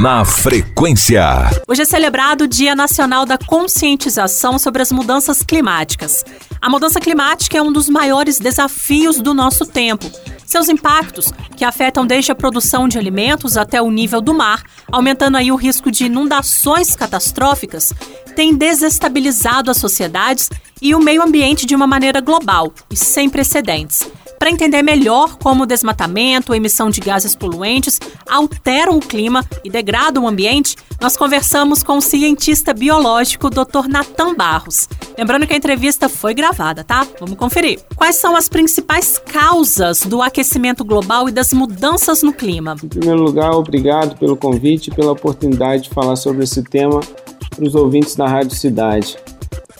Na frequência. Hoje é celebrado o Dia Nacional da Conscientização sobre as Mudanças Climáticas. A mudança climática é um dos maiores desafios do nosso tempo. Seus impactos, que afetam desde a produção de alimentos até o nível do mar, aumentando aí o risco de inundações catastróficas, têm desestabilizado as sociedades e o meio ambiente de uma maneira global e sem precedentes para entender melhor como o desmatamento, a emissão de gases poluentes alteram o clima e degradam o ambiente, nós conversamos com o cientista biológico Dr. Natan Barros. Lembrando que a entrevista foi gravada, tá? Vamos conferir. Quais são as principais causas do aquecimento global e das mudanças no clima? Em primeiro lugar, obrigado pelo convite e pela oportunidade de falar sobre esse tema para os ouvintes da Rádio Cidade.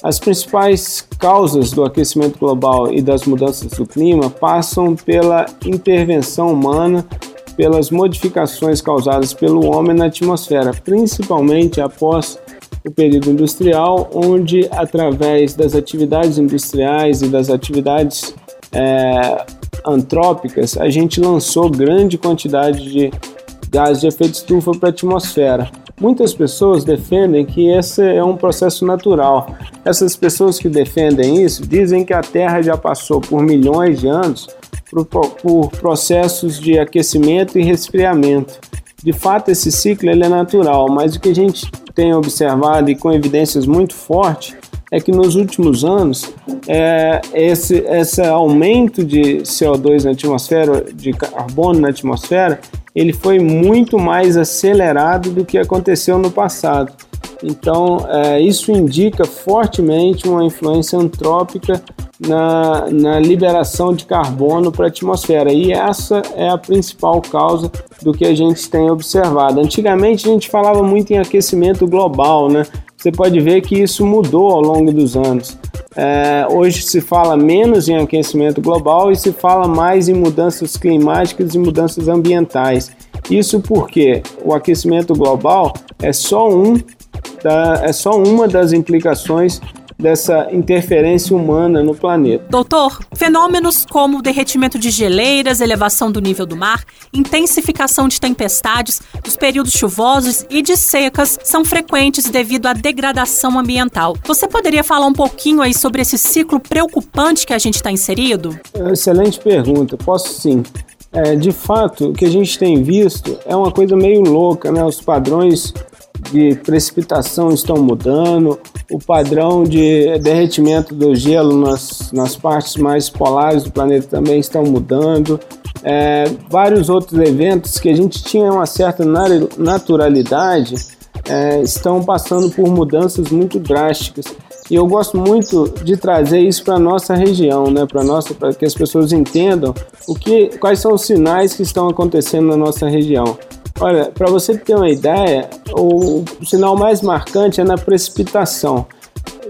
As principais causas do aquecimento global e das mudanças do clima passam pela intervenção humana, pelas modificações causadas pelo homem na atmosfera, principalmente após o período industrial, onde, através das atividades industriais e das atividades é, antrópicas, a gente lançou grande quantidade de gases de efeito estufa para a atmosfera. Muitas pessoas defendem que esse é um processo natural. Essas pessoas que defendem isso dizem que a Terra já passou por milhões de anos por, processos de aquecimento e resfriamento. De fato, esse ciclo ele é natural, mas o que a gente tem observado e com evidências muito fortes é que nos últimos anos é, esse, esse aumento de CO2 na atmosfera, de carbono na atmosfera, ele foi muito mais acelerado do que aconteceu no passado. Então, é, isso indica fortemente uma influência antrópica na, na liberação de carbono para a atmosfera, e essa é a principal causa do que a gente tem observado. Antigamente, a gente falava muito em aquecimento global, né? Você pode ver que isso mudou ao longo dos anos. É, hoje se fala menos em aquecimento global e se fala mais em mudanças climáticas e mudanças ambientais. Isso porque o aquecimento global é só, um da, é só uma das implicações dessa interferência humana no planeta. Doutor, fenômenos como o derretimento de geleiras, elevação do nível do mar, intensificação de tempestades, os períodos chuvosos e de secas são frequentes devido à degradação ambiental. Você poderia falar um pouquinho aí sobre esse ciclo preocupante que a gente está inserido? Excelente pergunta. Posso sim. É, de fato, o que a gente tem visto é uma coisa meio louca, né? Os padrões de precipitação estão mudando, o padrão de derretimento do gelo nas, nas partes mais polares do planeta também estão mudando. É, vários outros eventos que a gente tinha uma certa naturalidade é, estão passando por mudanças muito drásticas. E eu gosto muito de trazer isso para a nossa região, né? para nossa, para que as pessoas entendam o que, quais são os sinais que estão acontecendo na nossa região. Olha, para você ter uma ideia, o, sinal mais marcante é na precipitação.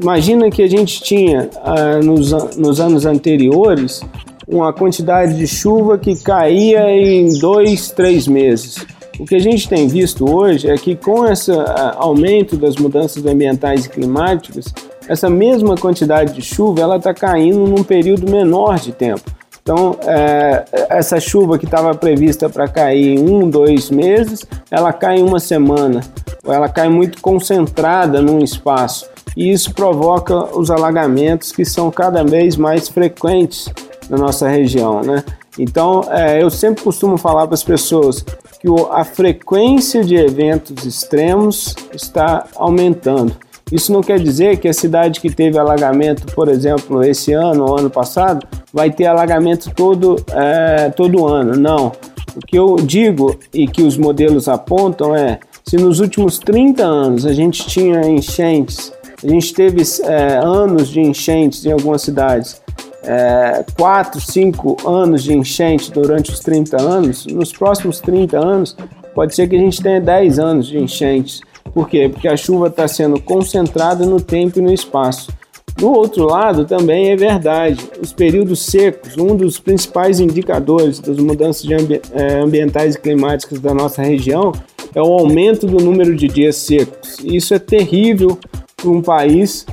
Imagina que a gente tinha ah, nos, nos anos anteriores uma quantidade de chuva que caía em dois, três meses. O que a gente tem visto hoje é que com esse ah, aumento das mudanças ambientais e climáticas, essa mesma quantidade de chuva ela está caindo num período menor de tempo. Então, é, essa chuva que estava prevista para cair em um, dois meses, ela cai em uma semana, ela cai muito concentrada num espaço. E isso provoca os alagamentos que são cada vez mais frequentes na nossa região. Né? Então, é, eu sempre costumo falar para as pessoas que a frequência de eventos extremos está aumentando. Isso não quer dizer que a cidade que teve alagamento, por exemplo, esse ano ou ano passado, vai ter alagamento todo, é, todo ano. Não. O que eu digo e que os modelos apontam é: se nos últimos 30 anos a gente tinha enchentes, a gente teve é, anos de enchentes em algumas cidades, é, 4, 5 anos de enchente durante os 30 anos, nos próximos 30 anos, pode ser que a gente tenha 10 anos de enchentes. Por quê? Porque a chuva está sendo concentrada no tempo e no espaço. Do outro lado, também é verdade, os períodos secos, um dos principais indicadores das mudanças ambi é, ambientais e climáticas da nossa região é o aumento do número de dias secos. Isso é terrível para um país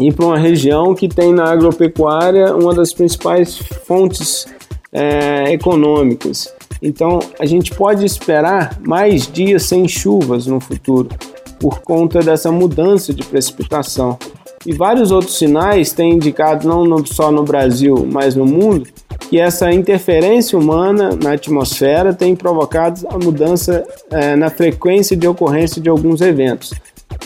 e para uma região que tem na agropecuária uma das principais fontes é, econômicas. Então, a gente pode esperar mais dias sem chuvas no futuro, por conta dessa mudança de precipitação. E vários outros sinais têm indicado, não só no Brasil, mas no mundo, que essa interferência humana na atmosfera tem provocado a mudança é, na frequência de ocorrência de alguns eventos.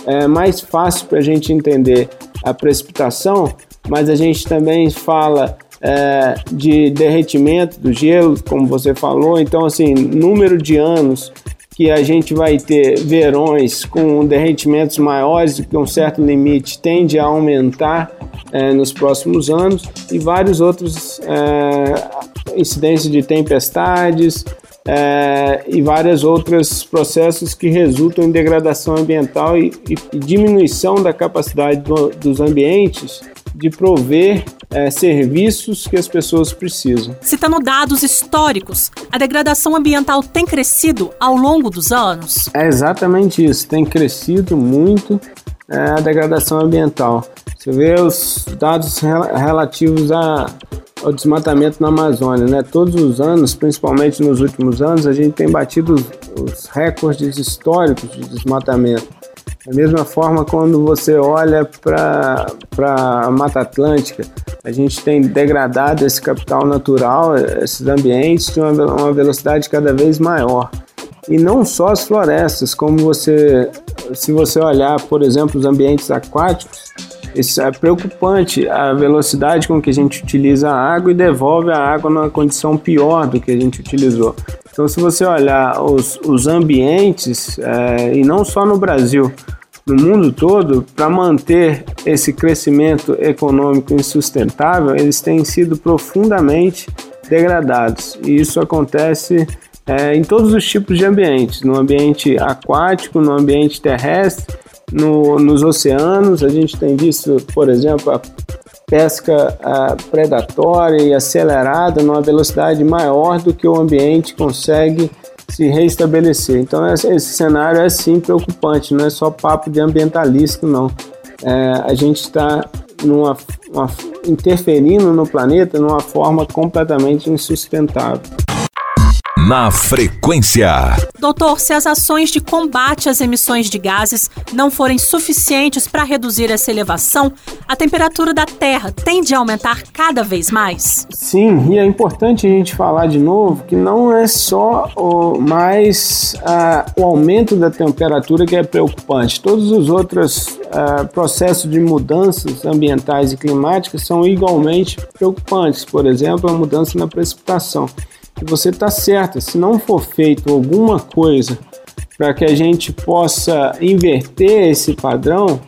É mais fácil para a gente entender a precipitação, mas a gente também fala é, de derretimento do gelo, como você falou. Então, assim, número de anos que a gente vai ter verões com derretimentos maiores do que um certo limite tende a aumentar é, nos próximos anos e vários outros é, incidências de tempestades é, e vários outros processos que resultam em degradação ambiental e, e, diminuição da capacidade do, dos ambientes de prover é, serviços que as pessoas precisam. Citando dados históricos, a degradação ambiental tem crescido ao longo dos anos? É exatamente isso, tem crescido muito é, a degradação ambiental. Você vê os dados relativos a, ao desmatamento na Amazônia, né? Todos os anos, principalmente nos últimos anos, a gente tem batido os, os recordes históricos de desmatamento. Da mesma forma, quando você olha para a Mata Atlântica, a gente tem degradado esse capital natural, esses ambientes, de uma, uma velocidade cada vez maior. E não só as florestas, como você, se você olhar, por exemplo, os ambientes aquáticos, isso é preocupante a velocidade com que a gente utiliza a água e devolve a água numa condição pior do que a gente utilizou. Então, se você olhar os, os ambientes, é, e não só no Brasil, no mundo todo, para manter esse crescimento econômico insustentável, eles têm sido profundamente degradados. E isso acontece é, em todos os tipos de ambientes, no ambiente aquático, no ambiente terrestre, no, nos oceanos. A gente tem visto, por exemplo, a pesca a, predatória e acelerada numa velocidade maior do que o ambiente consegue se reestabelecer. Então esse cenário é sim preocupante, não é só papo de ambientalista, não. É, a gente está interferindo no planeta numa forma completamente insustentável na frequência. Doutor, se as ações de combate às emissões de gases não forem suficientes para reduzir essa elevação, a temperatura da Terra tende a aumentar cada vez mais? Sim, e é importante a gente falar de novo que não é só o mais uh, o aumento da temperatura que é preocupante. Todos os outros uh, processos de mudanças ambientais e climáticas são igualmente preocupantes. Por exemplo, a mudança na precipitação que você está certa. Se não for feito alguma coisa para que a gente possa inverter esse padrão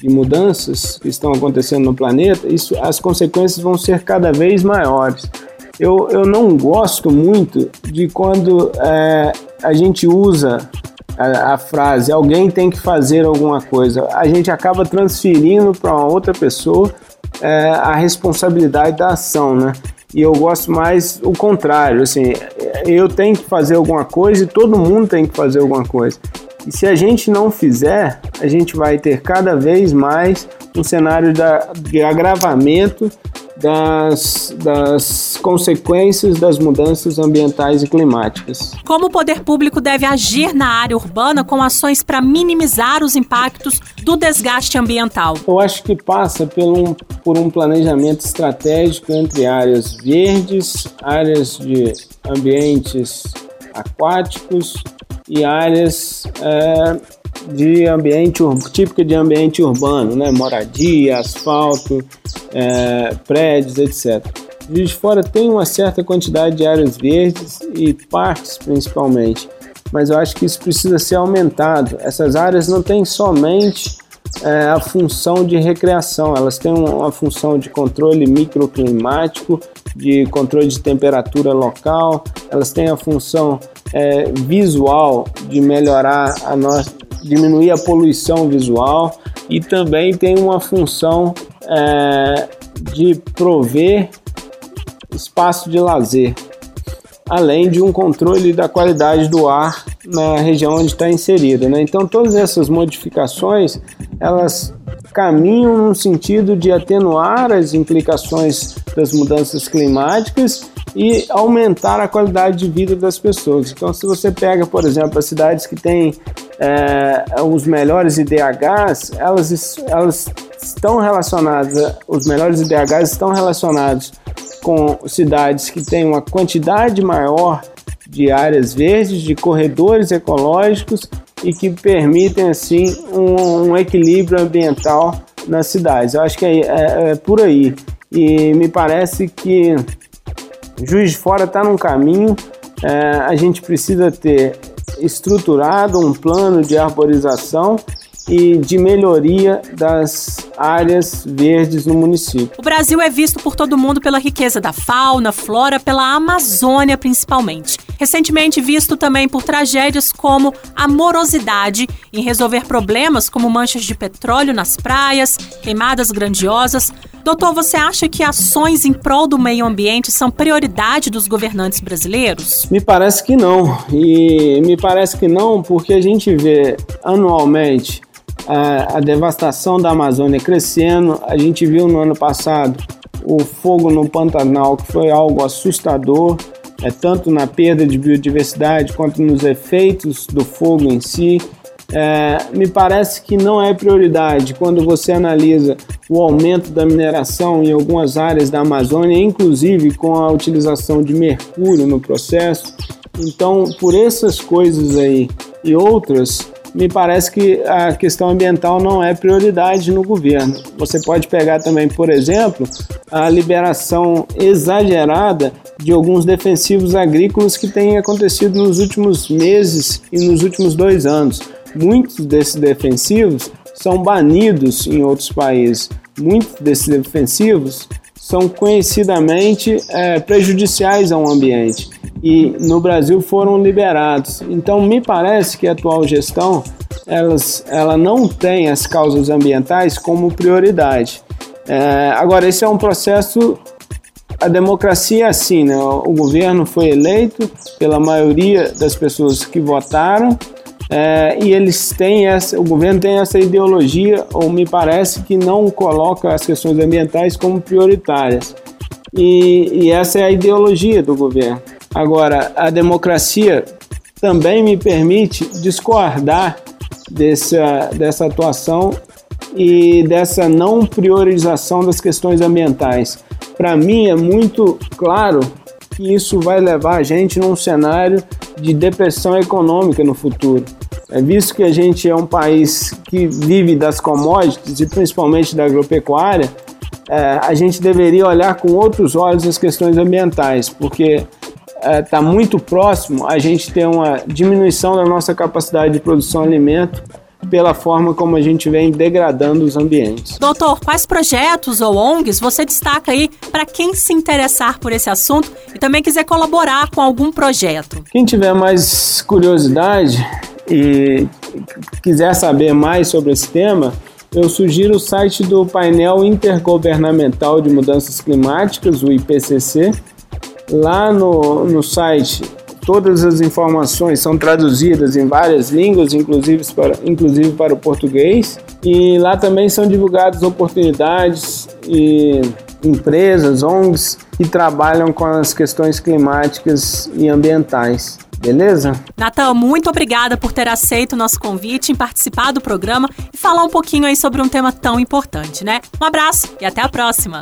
de mudanças que estão acontecendo no planeta, isso, as consequências vão ser cada vez maiores. Eu, eu não gosto muito de quando é, a gente usa a, a, frase alguém tem que fazer alguma coisa. A gente acaba transferindo para uma outra pessoa é, a responsabilidade da ação, né? E eu gosto mais o contrário, assim, eu tenho que fazer alguma coisa e todo mundo tem que fazer alguma coisa. E se a gente não fizer, a gente vai ter cada vez mais um cenário de agravamento das, das consequências das mudanças ambientais e climáticas. Como o poder público deve agir na área urbana com ações para minimizar os impactos do desgaste ambiental? Eu acho que passa por um, por um planejamento estratégico entre áreas verdes, áreas de ambientes aquáticos e áreas é, de ambiente típica de ambiente urbano, né? Moradia, asfalto, é, prédios, etc. Juiz de Fora tem uma certa quantidade de áreas verdes e parques principalmente, mas eu acho que isso precisa ser aumentado. Essas áreas não têm somente é, a função de recreação, elas têm uma função de controle microclimático, de controle de temperatura local, elas têm a função é, visual de melhorar a nossa, diminuir a poluição visual e também tem uma função é, de prover espaço de lazer, além de um controle da qualidade do ar na região onde está inserida. Né? Então, todas essas modificações elas caminham no sentido de atenuar as implicações das mudanças climáticas e aumentar a qualidade de vida das pessoas. Então, se você pega, por exemplo, as cidades que têm é, os melhores IDHs, elas, elas estão relacionadas, os melhores IDHs estão relacionados com cidades que têm uma quantidade maior de áreas verdes, de corredores ecológicos e que permitem assim um, um equilíbrio ambiental nas cidades. Eu acho que é, é, é por aí. E me parece que Juiz de Fora está num caminho. É, a gente precisa ter estruturado um plano de arborização e de melhoria das áreas verdes no município. O Brasil é visto por todo mundo pela riqueza da fauna, flora, pela Amazônia principalmente. Recentemente visto também por tragédias como a morosidade em resolver problemas como manchas de petróleo nas praias, queimadas grandiosas. Doutor, você acha que ações em prol do meio ambiente são prioridade dos governantes brasileiros? Me parece que não. E me parece que não porque a gente vê anualmente a, a devastação da Amazônia crescendo. A gente viu no ano passado o fogo no Pantanal, que foi algo assustador, é, tanto na perda de biodiversidade quanto nos efeitos do fogo em si. É, me parece que não é prioridade quando você analisa o aumento da mineração em algumas áreas da Amazônia, inclusive com a utilização de mercúrio no processo. Então, por essas coisas aí e outras, me parece que a questão ambiental não é prioridade no governo. Você pode pegar também, por exemplo, a liberação exagerada de alguns defensivos agrícolas que tem acontecido nos últimos meses e nos últimos dois anos. Muitos desses defensivos são banidos em outros países. Muitos desses defensivos são conhecidamente é, prejudiciais ao ambiente e no Brasil foram liberados. Então me parece que a atual gestão elas, ela não tem as causas ambientais como prioridade. É, agora esse é um processo a democracia é assim, né? O governo foi eleito pela maioria das pessoas que votaram é, e eles têm essa, o governo tem essa ideologia, ou me parece que não coloca as questões ambientais como prioritárias. E, e essa é a ideologia do governo. Agora, a democracia também me permite discordar dessa, dessa atuação e dessa não priorização das questões ambientais. Para mim é muito claro que isso vai levar a gente num cenário de depressão econômica no futuro. É visto que a gente é um país que vive das commodities e principalmente da agropecuária, é, a gente deveria olhar com outros olhos as questões ambientais, porque está é, muito próximo a gente ter uma diminuição da nossa capacidade de produção de alimento pela forma como a gente vem degradando os ambientes. Doutor, quais projetos ou ONGs você destaca aí para quem se interessar por esse assunto e também quiser colaborar com algum projeto? Quem tiver mais curiosidade e quiser saber mais sobre esse tema, eu sugiro o site do painel intergovernamental de mudanças climáticas, o IPCC, Lá no, no site, todas as informações são traduzidas em várias línguas, inclusive para, inclusive para o português. E lá também são divulgadas oportunidades e empresas, ONGs que trabalham com as questões climáticas e ambientais. Beleza? Natan, muito obrigada por ter aceito o nosso convite em participar do programa e falar um pouquinho aí sobre um tema tão importante, né? Um abraço e até a próxima!